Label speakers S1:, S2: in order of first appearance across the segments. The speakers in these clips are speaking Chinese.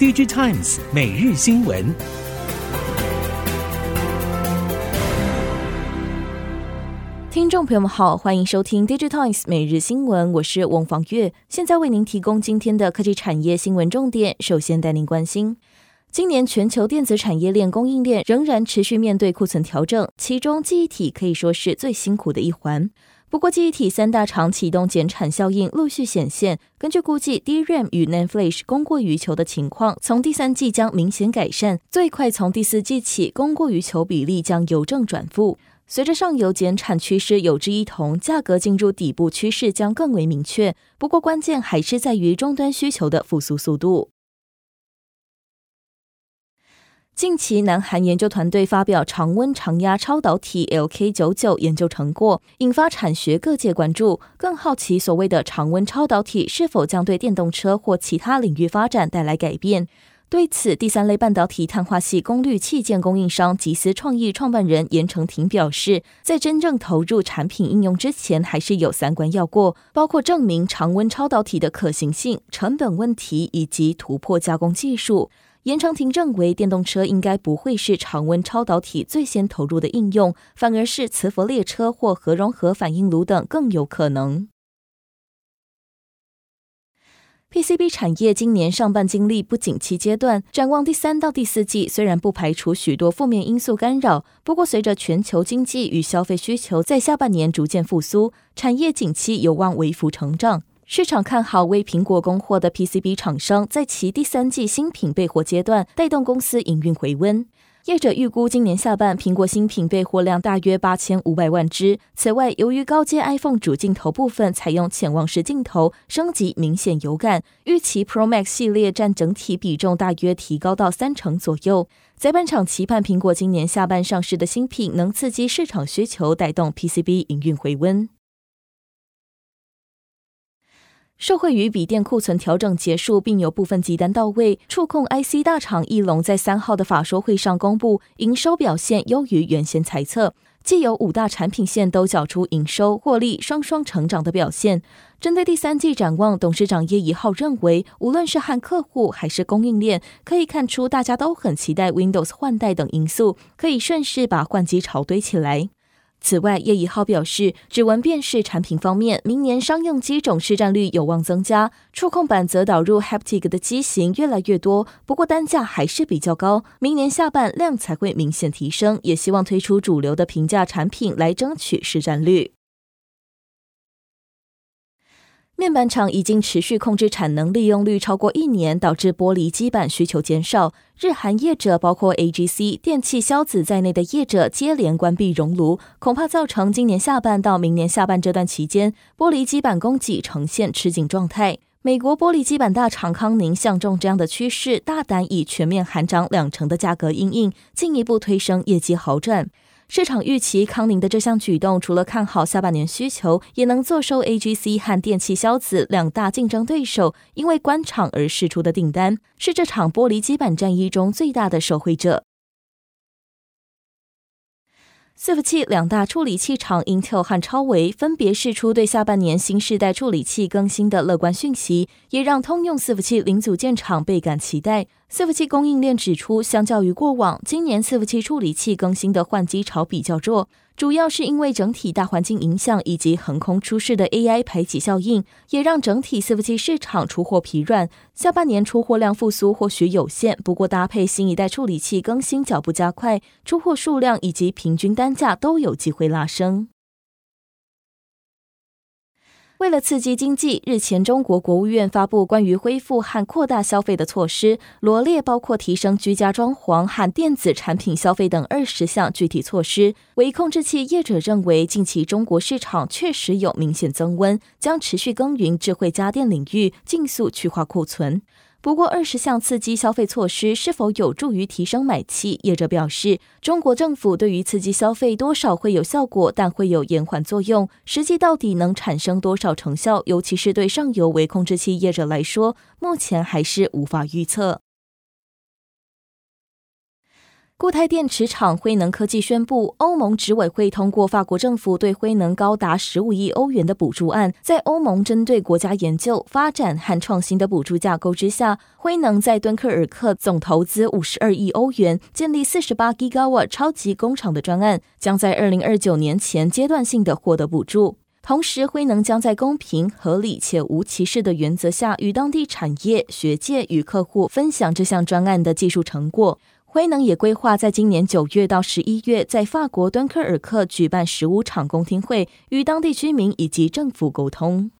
S1: DigiTimes 每日新闻。
S2: 听众朋友们好，欢迎收听 DigiTimes 每日新闻，我是翁方月，现在为您提供今天的科技产业新闻重点。首先带您关心，今年全球电子产业链供应链仍然持续面对库存调整，其中记忆体可以说是最辛苦的一环。不过，记忆体三大厂启动减产效应陆续显现。根据估计，DRAM 与 NAND Flash 供过于求的情况，从第三季将明显改善，最快从第四季起，供过于求比例将由正转负。随着上游减产趋势有志一同，价格进入底部趋势将更为明确。不过，关键还是在于终端需求的复苏速度。近期，南韩研究团队发表常温常压超导体 LK99 研究成果，引发产学各界关注，更好奇所谓的常温超导体是否将对电动车或其他领域发展带来改变。对此，第三类半导体碳化系功率器件供应商吉思创意创办人严成廷表示，在真正投入产品应用之前，还是有三关要过，包括证明常温超导体的可行性、成本问题以及突破加工技术。严长廷认为，电动车应该不会是常温超导体最先投入的应用，反而是磁浮列车或核融合反应炉等更有可能。PCB 产业今年上半经历不景气阶段，展望第三到第四季，虽然不排除许多负面因素干扰，不过随着全球经济与消费需求在下半年逐渐复苏，产业景气有望微幅成长。市场看好为苹果供货的 PCB 厂商，在其第三季新品备货阶段，带动公司营运回温。业者预估，今年下半苹果新品备货量大约八千五百万只。此外，由于高阶 iPhone 主镜头部分采用潜望式镜头，升级明显有感，预期 Pro Max 系列占整体比重大约提高到三成左右。在半场期盼苹果今年下半上市的新品能刺激市场需求，带动 PCB 营运回温。受惠于笔电库存调整结束，并有部分急单到位，触控 IC 大厂义隆在三号的法说会上公布，营收表现优于原先猜测，既有五大产品线都缴出营收获利双双成长的表现。针对第三季展望，董事长叶一浩认为，无论是和客户还是供应链，可以看出大家都很期待 Windows 换代等因素，可以顺势把换机潮堆起来。此外，叶以浩表示，指纹辨识产品方面，明年商用机种市占率有望增加，触控板则导入 Haptic 的机型越来越多，不过单价还是比较高，明年下半量才会明显提升，也希望推出主流的平价产品来争取市占率。面板厂已经持续控制产能利用率超过一年，导致玻璃基板需求减少。日韩业者包括 AGC、电气萧子在内的业者接连关闭熔炉，恐怕造成今年下半到明年下半这段期间，玻璃基板供给呈现吃紧状态。美国玻璃基板大厂康宁相中这样的趋势，大胆以全面含涨两成的价格应应，进一步推升业绩好转。市场预期康宁的这项举动，除了看好下半年需求，也能坐收 AGC 和电气消子两大竞争对手因为官场而释出的订单，是这场玻璃基板战役中最大的受惠者。伺服器两大处理器厂 Intel 和超微分别释出对下半年新世代处理器更新的乐观讯息，也让通用伺服器零组件厂倍感期待。伺服器供应链指出，相较于过往，今年伺服器处理器更新的换机潮比较弱，主要是因为整体大环境影响以及横空出世的 AI 排挤效应，也让整体伺服器市场出货疲软。下半年出货量复苏或许有限，不过搭配新一代处理器更新脚步加快，出货数量以及平均单价都有机会拉升。为了刺激经济，日前中国国务院发布关于恢复和扩大消费的措施，罗列包括提升居家装潢和电子产品消费等二十项具体措施。唯控制器业者认为，近期中国市场确实有明显增温，将持续耕耘智慧家电领域，尽速去化库存。不过，二十项刺激消费措施是否有助于提升买气？业者表示，中国政府对于刺激消费多少会有效果，但会有延缓作用。实际到底能产生多少成效，尤其是对上游微控制器业者来说，目前还是无法预测。固态电池厂辉能科技宣布，欧盟执委会通过法国政府对辉能高达十五亿欧元的补助案。在欧盟针对国家研究、发展和创新的补助架构之下，辉能在敦刻尔克总投资五十二亿欧元，建立四十八 Gigawatt 超级工厂的专案，将在二零二九年前阶段性的获得补助。同时，辉能将在公平、合理且无歧视的原则下，与当地产业、学界与客户分享这项专案的技术成果。辉能也规划在今年九月到十一月，在法国敦刻尔克举办十五场公听会，与当地居民以及政府沟通。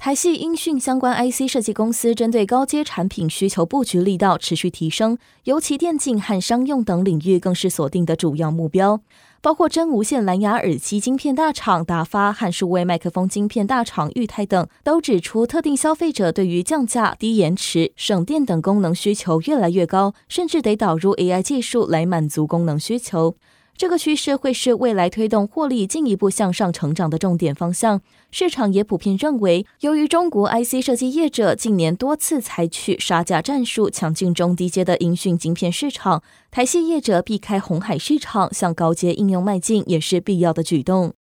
S2: 台系音讯相关 IC 设计公司针对高阶产品需求布局力道持续提升，尤其电竞和商用等领域更是锁定的主要目标。包括真无线蓝牙耳机晶片大厂达发和数位麦克风晶片大厂裕泰等，都指出特定消费者对于降价、低延迟、省电等功能需求越来越高，甚至得导入 AI 技术来满足功能需求。这个趋势会是未来推动获利进一步向上成长的重点方向。市场也普遍认为，由于中国 IC 设计业者近年多次采取杀价战术抢进中低阶的音讯晶片市场，台系业者避开红海市场向高阶应用迈进也是必要的举动。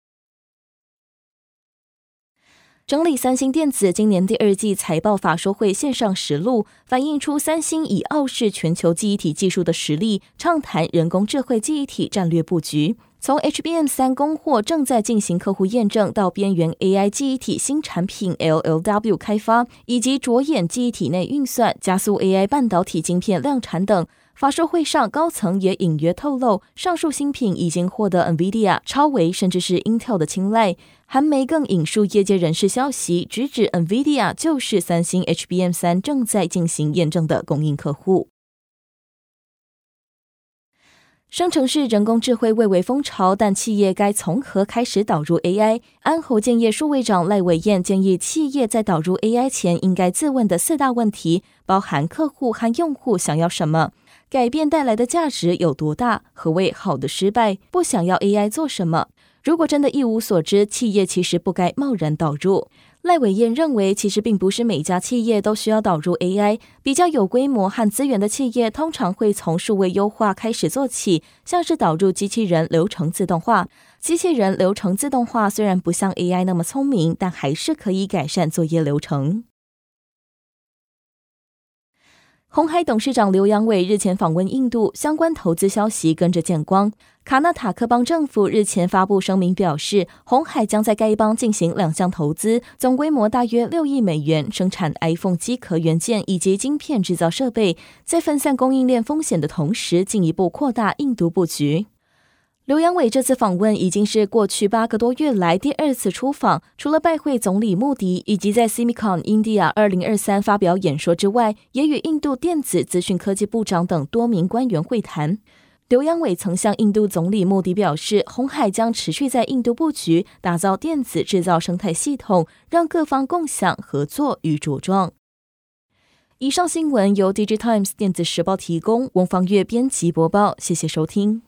S2: 整理三星电子今年第二季财报法说会线上实录，反映出三星以傲视全球记忆体技术的实力，畅谈人工智慧记忆体战略布局。从 HBM 三供货正在进行客户验证，到边缘 AI 记忆体新产品 LLW 开发，以及着眼记忆体内运算、加速 AI 半导体晶片量产等。发售会上，高层也隐约透露，上述新品已经获得 NVIDIA、超维甚至是 Intel 的青睐。韩媒更引述业界人士消息，直指 NVIDIA 就是三星 HBM 三正在进行验证的供应客户。生成式人工智慧蔚为风潮，但企业该从何开始导入 AI？安侯建业数位长赖伟燕建议，企业在导入 AI 前，应该自问的四大问题，包含客户和用户想要什么。改变带来的价值有多大？何谓好的失败？不想要 AI 做什么？如果真的一无所知，企业其实不该贸然导入。赖伟燕认为，其实并不是每家企业都需要导入 AI，比较有规模和资源的企业，通常会从数位优化开始做起，像是导入机器人流程自动化。机器人流程自动化虽然不像 AI 那么聪明，但还是可以改善作业流程。红海董事长刘扬伟日前访问印度，相关投资消息跟着见光。卡纳塔克邦政府日前发布声明表示，红海将在该邦进行两项投资，总规模大约六亿美元，生产 iPhone 机壳元件以及晶片制造设备，在分散供应链风险的同时，进一步扩大印度布局。刘扬伟这次访问已经是过去八个多月来第二次出访，除了拜会总理穆迪以及在 Semicon India 二零二三发表演说之外，也与印度电子资讯科技部长等多名官员会谈。刘扬伟曾向印度总理穆迪表示，鸿海将持续在印度布局，打造电子制造生态系统，让各方共享、合作与茁壮。以上新闻由 DigiTimes 电子时报提供，翁方月编辑播报，谢谢收听。